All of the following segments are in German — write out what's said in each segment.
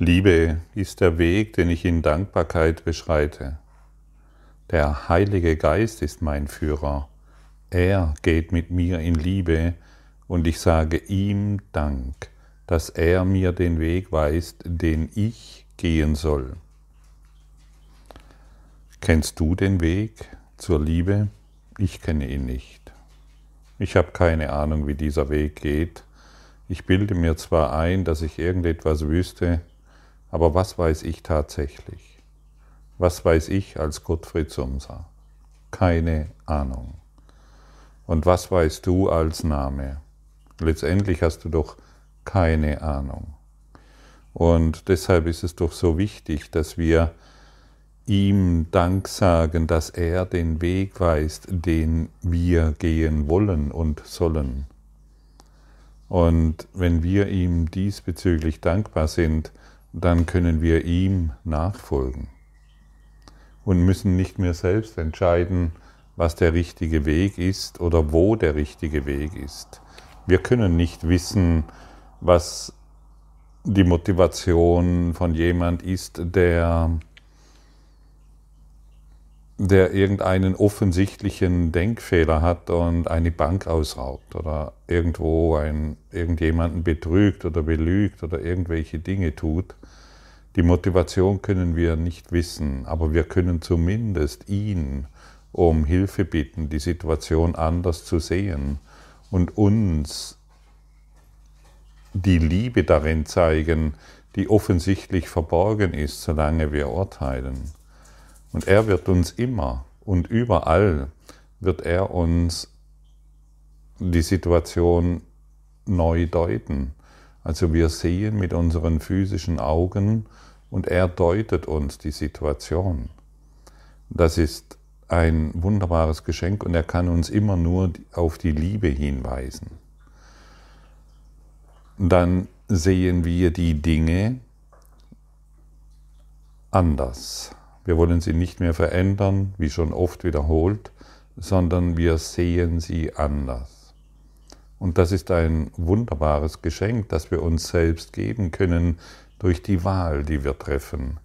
Liebe ist der Weg, den ich in Dankbarkeit beschreite. Der Heilige Geist ist mein Führer. Er geht mit mir in Liebe und ich sage ihm Dank, dass er mir den Weg weist, den ich gehen soll. Kennst du den Weg zur Liebe? Ich kenne ihn nicht. Ich habe keine Ahnung, wie dieser Weg geht. Ich bilde mir zwar ein, dass ich irgendetwas wüsste, aber was weiß ich tatsächlich? Was weiß ich als Gottfried Sumser? Keine Ahnung. Und was weißt du als Name? Letztendlich hast du doch keine Ahnung. Und deshalb ist es doch so wichtig, dass wir ihm Dank sagen, dass er den Weg weist, den wir gehen wollen und sollen. Und wenn wir ihm diesbezüglich dankbar sind, dann können wir ihm nachfolgen und müssen nicht mehr selbst entscheiden, was der richtige Weg ist oder wo der richtige Weg ist. Wir können nicht wissen, was die Motivation von jemand ist, der der irgendeinen offensichtlichen Denkfehler hat und eine Bank ausraubt oder irgendwo ein, irgendjemanden betrügt oder belügt oder irgendwelche Dinge tut. Die Motivation können wir nicht wissen, aber wir können zumindest ihn um Hilfe bitten, die Situation anders zu sehen und uns die Liebe darin zeigen, die offensichtlich verborgen ist, solange wir urteilen. Und er wird uns immer und überall, wird er uns die Situation neu deuten. Also wir sehen mit unseren physischen Augen und er deutet uns die Situation. Das ist ein wunderbares Geschenk und er kann uns immer nur auf die Liebe hinweisen. Dann sehen wir die Dinge anders. Wir wollen sie nicht mehr verändern, wie schon oft wiederholt, sondern wir sehen sie anders. Und das ist ein wunderbares Geschenk, das wir uns selbst geben können durch die Wahl, die wir treffen.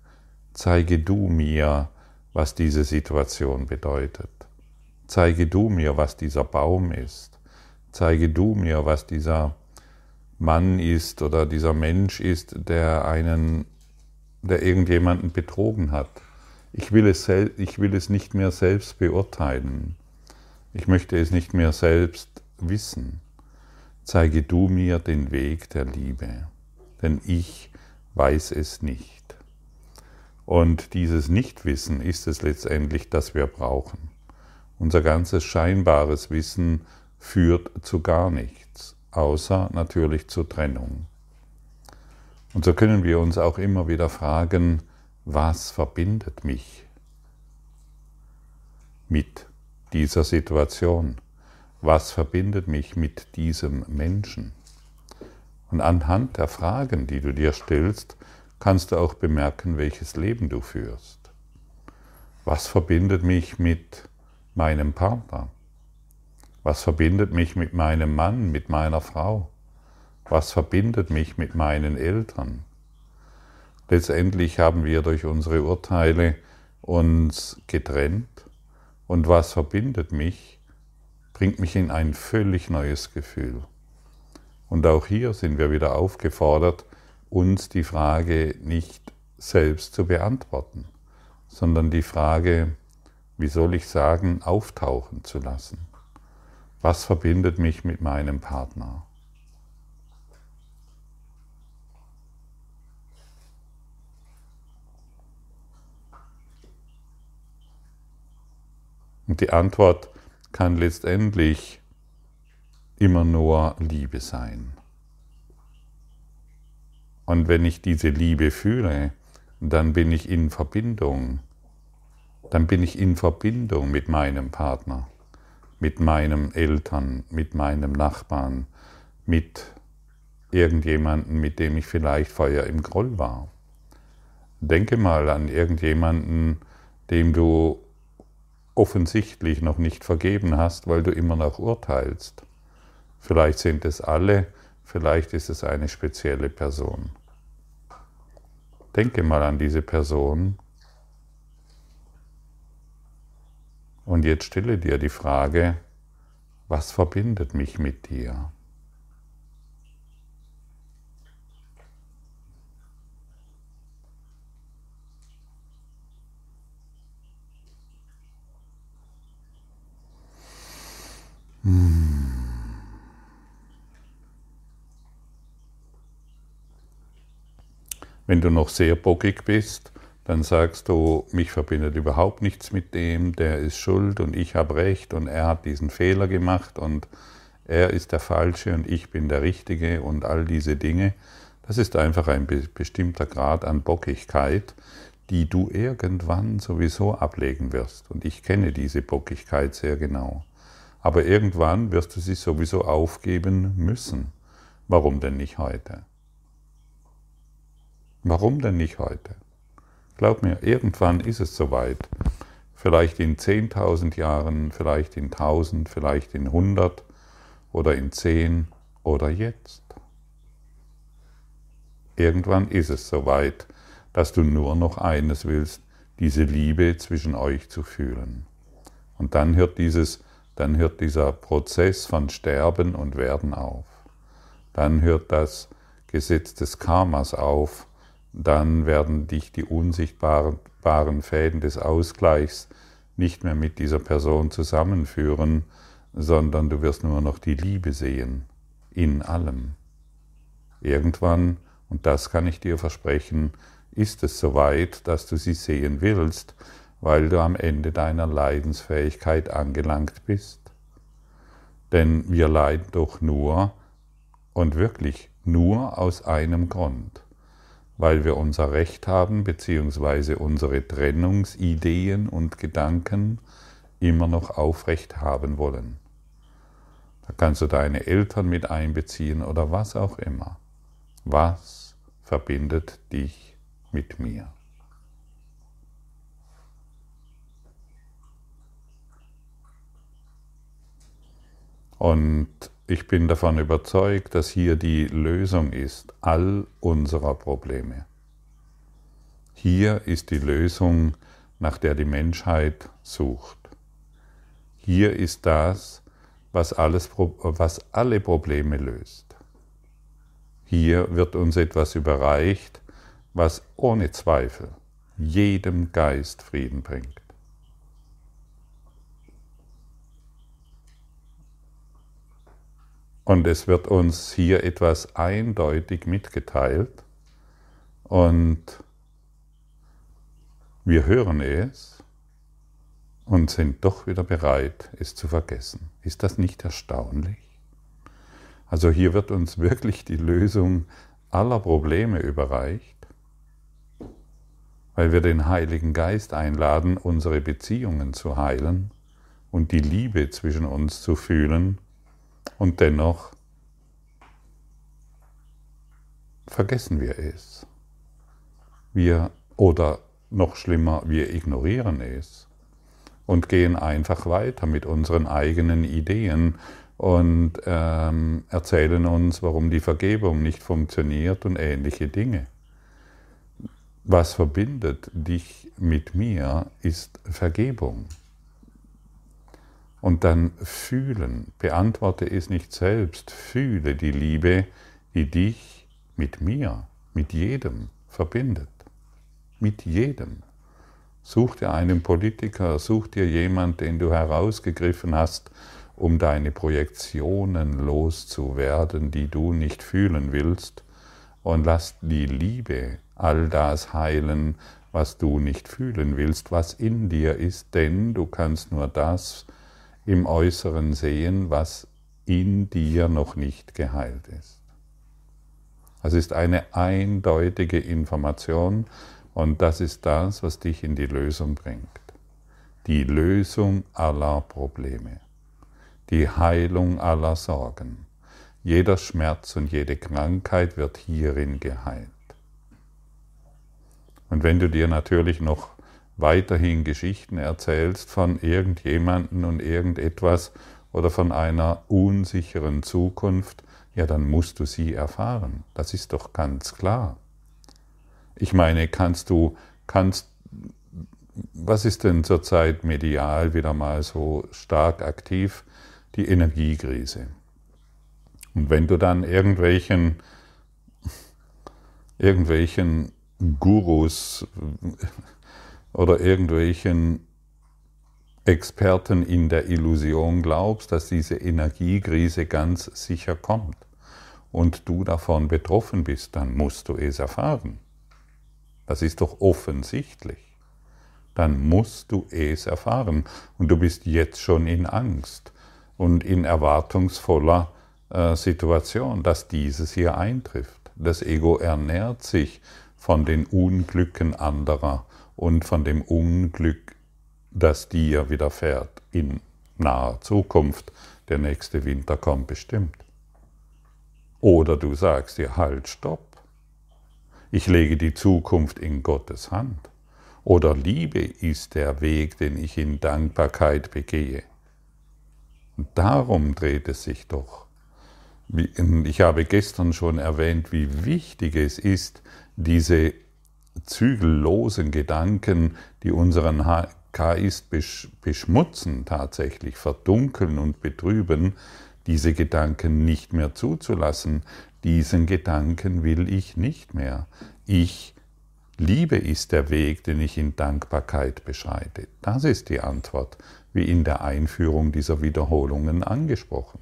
Zeige du mir, was diese Situation bedeutet. Zeige du mir, was dieser Baum ist. Zeige du mir, was dieser Mann ist oder dieser Mensch ist, der einen, der irgendjemanden betrogen hat. Ich will, es ich will es nicht mehr selbst beurteilen. Ich möchte es nicht mehr selbst wissen. Zeige du mir den Weg der Liebe, denn ich weiß es nicht. Und dieses Nichtwissen ist es letztendlich, das wir brauchen. Unser ganzes scheinbares Wissen führt zu gar nichts, außer natürlich zur Trennung. Und so können wir uns auch immer wieder fragen, was verbindet mich mit dieser Situation? Was verbindet mich mit diesem Menschen? Und anhand der Fragen, die du dir stellst, kannst du auch bemerken, welches Leben du führst. Was verbindet mich mit meinem Partner? Was verbindet mich mit meinem Mann, mit meiner Frau? Was verbindet mich mit meinen Eltern? Letztendlich haben wir durch unsere Urteile uns getrennt und was verbindet mich, bringt mich in ein völlig neues Gefühl. Und auch hier sind wir wieder aufgefordert, uns die Frage nicht selbst zu beantworten, sondern die Frage, wie soll ich sagen, auftauchen zu lassen. Was verbindet mich mit meinem Partner? Und die Antwort kann letztendlich immer nur Liebe sein. Und wenn ich diese Liebe fühle, dann bin ich in Verbindung. Dann bin ich in Verbindung mit meinem Partner, mit meinen Eltern, mit meinem Nachbarn, mit irgendjemanden, mit dem ich vielleicht vorher im Groll war. Denke mal an irgendjemanden, dem du offensichtlich noch nicht vergeben hast, weil du immer noch urteilst. Vielleicht sind es alle, vielleicht ist es eine spezielle Person. Denke mal an diese Person und jetzt stelle dir die Frage, was verbindet mich mit dir? Wenn du noch sehr bockig bist, dann sagst du, mich verbindet überhaupt nichts mit dem, der ist schuld und ich habe recht und er hat diesen Fehler gemacht und er ist der Falsche und ich bin der Richtige und all diese Dinge. Das ist einfach ein bestimmter Grad an Bockigkeit, die du irgendwann sowieso ablegen wirst. Und ich kenne diese Bockigkeit sehr genau. Aber irgendwann wirst du sie sowieso aufgeben müssen. Warum denn nicht heute? Warum denn nicht heute? Glaub mir, irgendwann ist es soweit. Vielleicht in 10.000 Jahren, vielleicht in 1000, vielleicht in 100 oder in 10 oder jetzt. Irgendwann ist es soweit, dass du nur noch eines willst, diese Liebe zwischen euch zu fühlen. Und dann hört, dieses, dann hört dieser Prozess von Sterben und Werden auf. Dann hört das Gesetz des Karmas auf dann werden dich die unsichtbaren Fäden des Ausgleichs nicht mehr mit dieser Person zusammenführen, sondern du wirst nur noch die Liebe sehen, in allem. Irgendwann, und das kann ich dir versprechen, ist es soweit, dass du sie sehen willst, weil du am Ende deiner Leidensfähigkeit angelangt bist. Denn wir leiden doch nur und wirklich nur aus einem Grund weil wir unser Recht haben, beziehungsweise unsere Trennungsideen und Gedanken immer noch aufrecht haben wollen. Da kannst du deine Eltern mit einbeziehen oder was auch immer. Was verbindet dich mit mir? Und ich bin davon überzeugt, dass hier die Lösung ist all unserer Probleme. Hier ist die Lösung, nach der die Menschheit sucht. Hier ist das, was, alles, was alle Probleme löst. Hier wird uns etwas überreicht, was ohne Zweifel jedem Geist Frieden bringt. Und es wird uns hier etwas eindeutig mitgeteilt und wir hören es und sind doch wieder bereit, es zu vergessen. Ist das nicht erstaunlich? Also hier wird uns wirklich die Lösung aller Probleme überreicht, weil wir den Heiligen Geist einladen, unsere Beziehungen zu heilen und die Liebe zwischen uns zu fühlen und dennoch vergessen wir es. Wir oder noch schlimmer, wir ignorieren es und gehen einfach weiter mit unseren eigenen Ideen und ähm, erzählen uns, warum die Vergebung nicht funktioniert und ähnliche Dinge. Was verbindet dich mit mir, ist Vergebung. Und dann fühlen, beantworte es nicht selbst, fühle die Liebe, die dich mit mir, mit jedem verbindet. Mit jedem. Such dir einen Politiker, such dir jemanden, den du herausgegriffen hast, um deine Projektionen loszuwerden, die du nicht fühlen willst, und lass die Liebe all das heilen, was du nicht fühlen willst, was in dir ist, denn du kannst nur das im Äußeren sehen, was in dir noch nicht geheilt ist. Es ist eine eindeutige Information und das ist das, was dich in die Lösung bringt. Die Lösung aller Probleme, die Heilung aller Sorgen. Jeder Schmerz und jede Krankheit wird hierin geheilt. Und wenn du dir natürlich noch weiterhin Geschichten erzählst von irgendjemanden und irgendetwas oder von einer unsicheren Zukunft, ja, dann musst du sie erfahren. Das ist doch ganz klar. Ich meine, kannst du, kannst, was ist denn zurzeit medial wieder mal so stark aktiv? Die Energiekrise. Und wenn du dann irgendwelchen, irgendwelchen Gurus oder irgendwelchen Experten in der Illusion glaubst, dass diese Energiekrise ganz sicher kommt und du davon betroffen bist, dann musst du es erfahren. Das ist doch offensichtlich. Dann musst du es erfahren und du bist jetzt schon in Angst und in erwartungsvoller äh, Situation, dass dieses hier eintrifft. Das Ego ernährt sich von den Unglücken anderer und von dem Unglück, das dir widerfährt in naher Zukunft. Der nächste Winter kommt bestimmt. Oder du sagst dir, halt, stopp. Ich lege die Zukunft in Gottes Hand. Oder Liebe ist der Weg, den ich in Dankbarkeit begehe. Und darum dreht es sich doch. Ich habe gestern schon erwähnt, wie wichtig es ist, diese zügellosen Gedanken, die unseren Geist beschmutzen, tatsächlich verdunkeln und betrüben, diese Gedanken nicht mehr zuzulassen. Diesen Gedanken will ich nicht mehr. Ich Liebe ist der Weg, den ich in Dankbarkeit beschreite. Das ist die Antwort, wie in der Einführung dieser Wiederholungen angesprochen.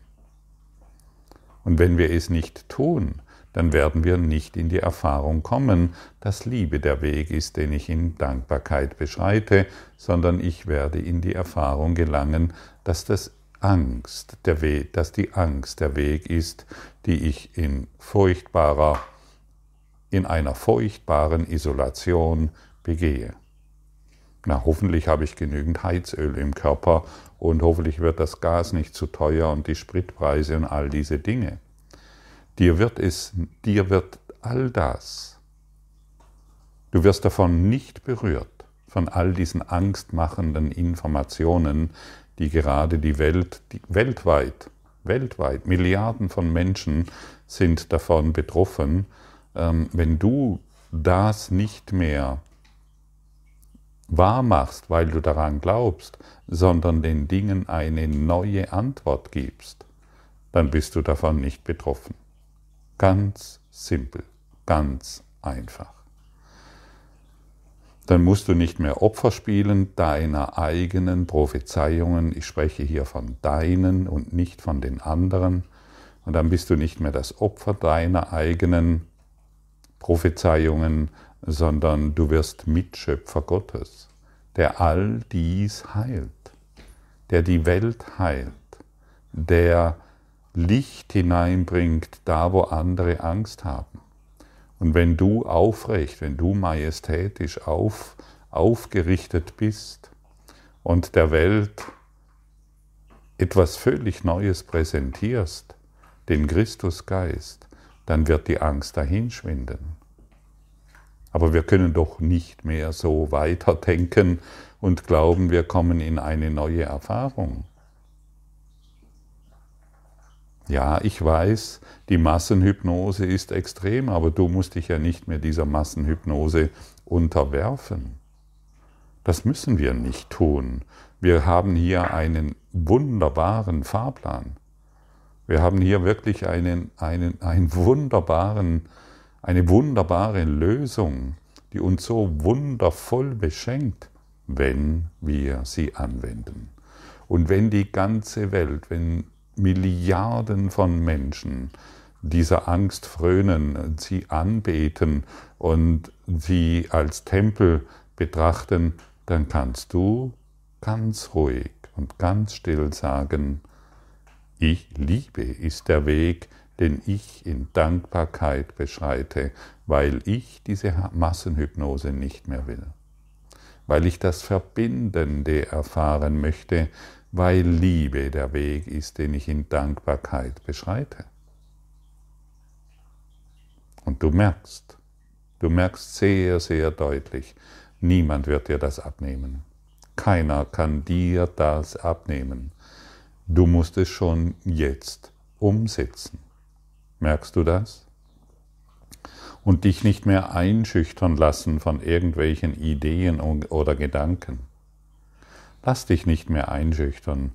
Und wenn wir es nicht tun, dann werden wir nicht in die Erfahrung kommen, dass Liebe der Weg ist, den ich in Dankbarkeit beschreite, sondern ich werde in die Erfahrung gelangen, dass das Angst der Weg, dass die Angst der Weg ist, die ich in furchtbarer, in einer furchtbaren Isolation begehe. Na, hoffentlich habe ich genügend Heizöl im Körper und hoffentlich wird das Gas nicht zu teuer und die Spritpreise und all diese Dinge. Dir wird es, dir wird all das, du wirst davon nicht berührt, von all diesen angstmachenden Informationen, die gerade die Welt, die weltweit, weltweit, Milliarden von Menschen sind davon betroffen. Ähm, wenn du das nicht mehr wahr machst, weil du daran glaubst, sondern den Dingen eine neue Antwort gibst, dann bist du davon nicht betroffen. Ganz simpel, ganz einfach dann musst du nicht mehr Opfer spielen deiner eigenen Prophezeiungen. Ich spreche hier von deinen und nicht von den anderen. Und dann bist du nicht mehr das Opfer deiner eigenen Prophezeiungen, sondern du wirst Mitschöpfer Gottes, der all dies heilt, der die Welt heilt, der Licht hineinbringt da, wo andere Angst haben und wenn du aufrecht, wenn du majestätisch auf, aufgerichtet bist und der Welt etwas völlig Neues präsentierst, den Christusgeist, dann wird die Angst dahinschwinden. Aber wir können doch nicht mehr so weiterdenken und glauben, wir kommen in eine neue Erfahrung. Ja, ich weiß, die Massenhypnose ist extrem, aber du musst dich ja nicht mehr dieser Massenhypnose unterwerfen. Das müssen wir nicht tun. Wir haben hier einen wunderbaren Fahrplan. Wir haben hier wirklich einen, einen, einen wunderbaren, eine wunderbare Lösung, die uns so wundervoll beschenkt, wenn wir sie anwenden. Und wenn die ganze Welt, wenn Milliarden von Menschen dieser Angst frönen, sie anbeten und sie als Tempel betrachten, dann kannst du ganz ruhig und ganz still sagen, ich liebe ist der Weg, den ich in Dankbarkeit beschreite, weil ich diese Massenhypnose nicht mehr will, weil ich das Verbindende erfahren möchte, weil Liebe der Weg ist, den ich in Dankbarkeit beschreite. Und du merkst, du merkst sehr, sehr deutlich, niemand wird dir das abnehmen. Keiner kann dir das abnehmen. Du musst es schon jetzt umsetzen. Merkst du das? und dich nicht mehr einschüchtern lassen von irgendwelchen Ideen oder Gedanken. Lass dich nicht mehr einschüchtern.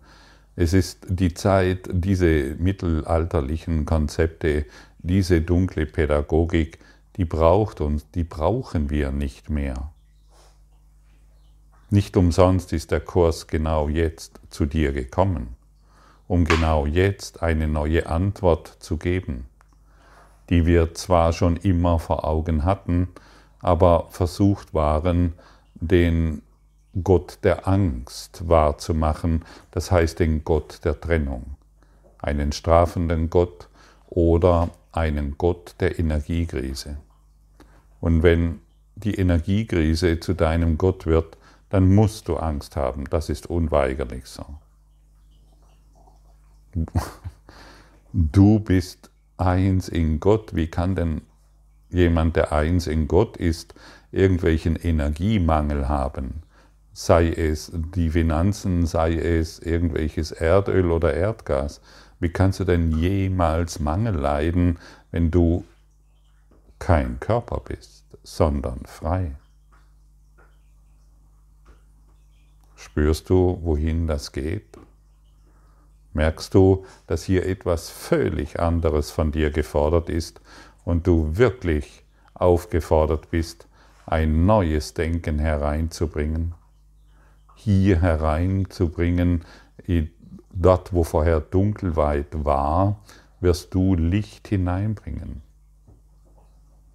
Es ist die Zeit, diese mittelalterlichen Konzepte, diese dunkle Pädagogik, die braucht uns, die brauchen wir nicht mehr. Nicht umsonst ist der Kurs genau jetzt zu dir gekommen, um genau jetzt eine neue Antwort zu geben die wir zwar schon immer vor Augen hatten, aber versucht waren, den Gott der Angst wahrzumachen, das heißt den Gott der Trennung, einen strafenden Gott oder einen Gott der Energiekrise. Und wenn die Energiekrise zu deinem Gott wird, dann musst du Angst haben, das ist unweigerlich so. Du bist eins in Gott. Wie kann denn jemand, der eins in Gott ist, irgendwelchen Energiemangel haben? Sei es die Finanzen, sei es irgendwelches Erdöl oder Erdgas. Wie kannst du denn jemals Mangel leiden, wenn du kein Körper bist, sondern frei? Spürst du, wohin das geht? merkst du, dass hier etwas völlig anderes von dir gefordert ist und du wirklich aufgefordert bist, ein neues Denken hereinzubringen, hier hereinzubringen, dort wo vorher Dunkelheit war, wirst du Licht hineinbringen.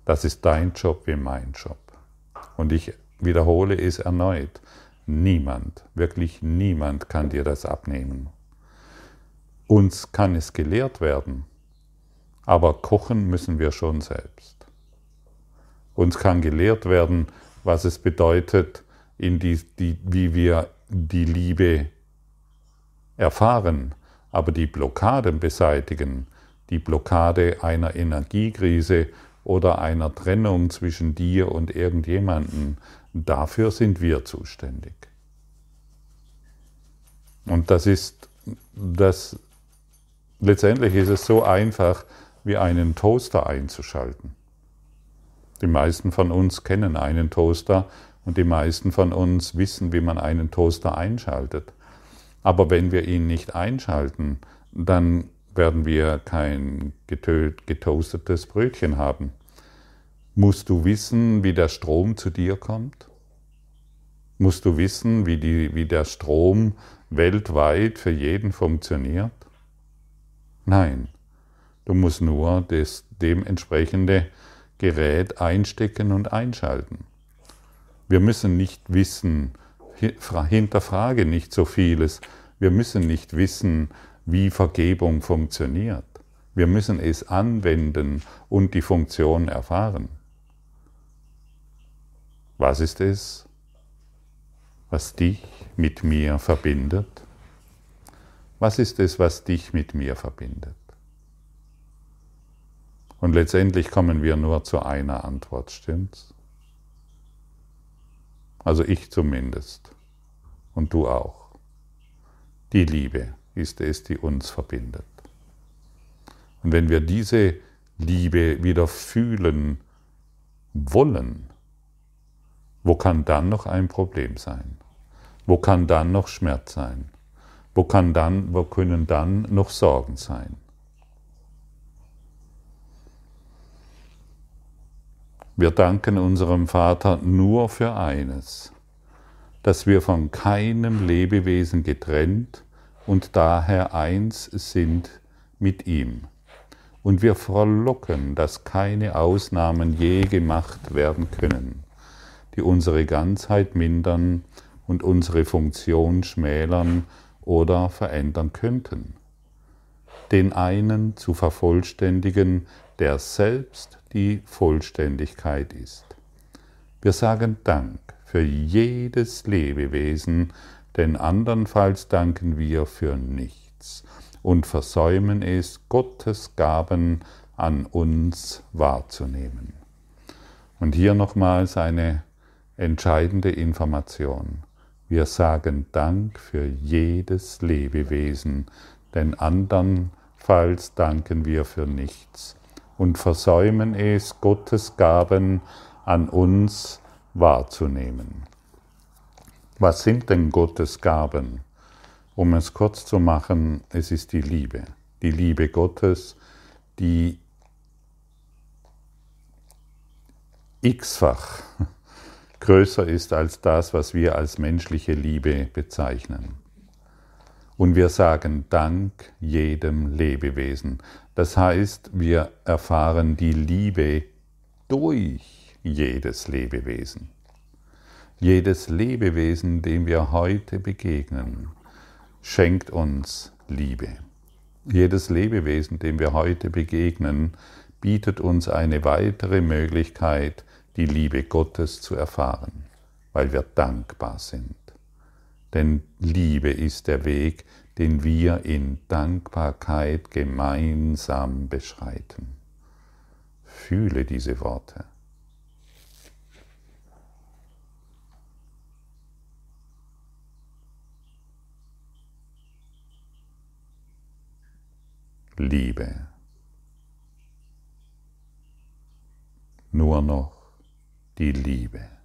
Das ist dein Job wie mein Job. Und ich wiederhole es erneut. Niemand, wirklich niemand kann dir das abnehmen. Uns kann es gelehrt werden, aber kochen müssen wir schon selbst. Uns kann gelehrt werden, was es bedeutet, in die, die, wie wir die Liebe erfahren, aber die Blockaden beseitigen, die Blockade einer Energiekrise oder einer Trennung zwischen dir und irgendjemanden, dafür sind wir zuständig. Und das ist das letztendlich ist es so einfach, wie einen Toaster einzuschalten. Die meisten von uns kennen einen Toaster und die meisten von uns wissen, wie man einen Toaster einschaltet. Aber wenn wir ihn nicht einschalten, dann werden wir kein getoastetes Brötchen haben. Musst du wissen, wie der Strom zu dir kommt? Musst du wissen, wie, die, wie der Strom weltweit für jeden funktioniert? Nein, du musst nur das dementsprechende Gerät einstecken und einschalten. Wir müssen nicht wissen, hinterfrage nicht so vieles, wir müssen nicht wissen, wie Vergebung funktioniert. Wir müssen es anwenden und die Funktion erfahren. Was ist es, was dich mit mir verbindet? Was ist es, was dich mit mir verbindet? Und letztendlich kommen wir nur zu einer Antwort, stimmt's? Also ich zumindest und du auch. Die Liebe ist es, die uns verbindet. Und wenn wir diese Liebe wieder fühlen wollen, wo kann dann noch ein Problem sein? Wo kann dann noch Schmerz sein? Wo, kann dann, wo können dann noch Sorgen sein? Wir danken unserem Vater nur für eines, dass wir von keinem Lebewesen getrennt und daher eins sind mit ihm. Und wir frohlocken, dass keine Ausnahmen je gemacht werden können, die unsere Ganzheit mindern und unsere Funktion schmälern oder verändern könnten. Den einen zu vervollständigen, der selbst die Vollständigkeit ist. Wir sagen Dank für jedes Lebewesen, denn andernfalls danken wir für nichts und versäumen es, Gottes Gaben an uns wahrzunehmen. Und hier nochmals eine entscheidende Information. Wir sagen Dank für jedes Lebewesen, denn andernfalls danken wir für nichts und versäumen es, Gottes Gaben an uns wahrzunehmen. Was sind denn Gottes Gaben? Um es kurz zu machen, es ist die Liebe. Die Liebe Gottes, die x-fach größer ist als das, was wir als menschliche Liebe bezeichnen. Und wir sagen Dank jedem Lebewesen. Das heißt, wir erfahren die Liebe durch jedes Lebewesen. Jedes Lebewesen, dem wir heute begegnen, schenkt uns Liebe. Jedes Lebewesen, dem wir heute begegnen, bietet uns eine weitere Möglichkeit, die Liebe Gottes zu erfahren, weil wir dankbar sind. Denn Liebe ist der Weg, den wir in Dankbarkeit gemeinsam beschreiten. Fühle diese Worte. Liebe. Nur noch die Liebe.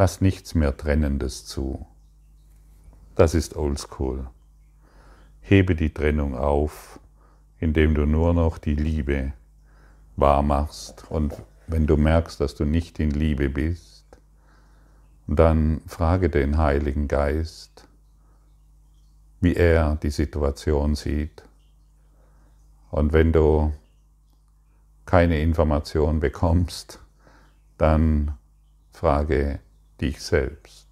Lass nichts mehr Trennendes zu. Das ist Oldschool. Hebe die Trennung auf, indem du nur noch die Liebe wahr machst. Und wenn du merkst, dass du nicht in Liebe bist, dann frage den Heiligen Geist, wie er die Situation sieht. Und wenn du keine Information bekommst, dann frage dich selbst,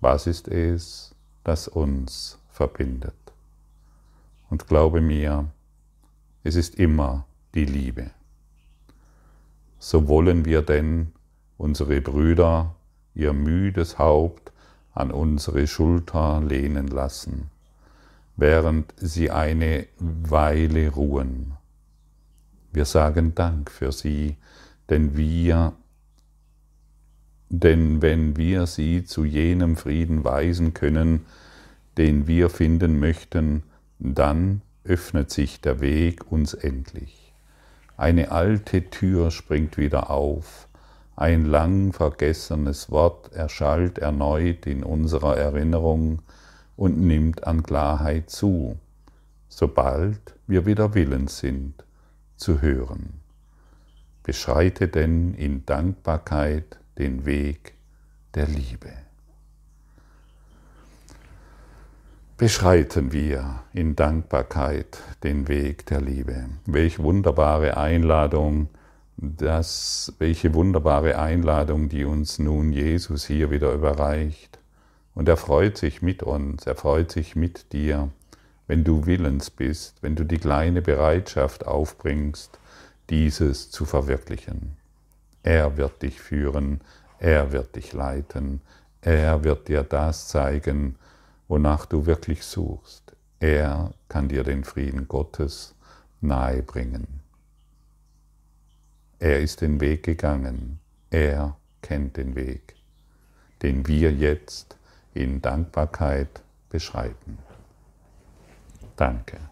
was ist es, das uns verbindet? Und glaube mir, es ist immer die Liebe. So wollen wir denn unsere Brüder ihr müdes Haupt an unsere Schulter lehnen lassen, während sie eine Weile ruhen. Wir sagen Dank für sie, denn wir denn wenn wir sie zu jenem Frieden weisen können, den wir finden möchten, dann öffnet sich der Weg uns endlich. Eine alte Tür springt wieder auf, ein lang vergessenes Wort erschallt erneut in unserer Erinnerung und nimmt an Klarheit zu, sobald wir wieder willens sind zu hören. Beschreite denn in Dankbarkeit den Weg der Liebe. Beschreiten wir in Dankbarkeit den Weg der Liebe. Welch wunderbare Einladung, das, welche wunderbare Einladung, die uns nun Jesus hier wieder überreicht. Und er freut sich mit uns, er freut sich mit dir, wenn du willens bist, wenn du die kleine Bereitschaft aufbringst, dieses zu verwirklichen. Er wird dich führen, er wird dich leiten, er wird dir das zeigen, wonach du wirklich suchst. Er kann dir den Frieden Gottes nahebringen. Er ist den Weg gegangen, er kennt den Weg, den wir jetzt in Dankbarkeit beschreiten. Danke.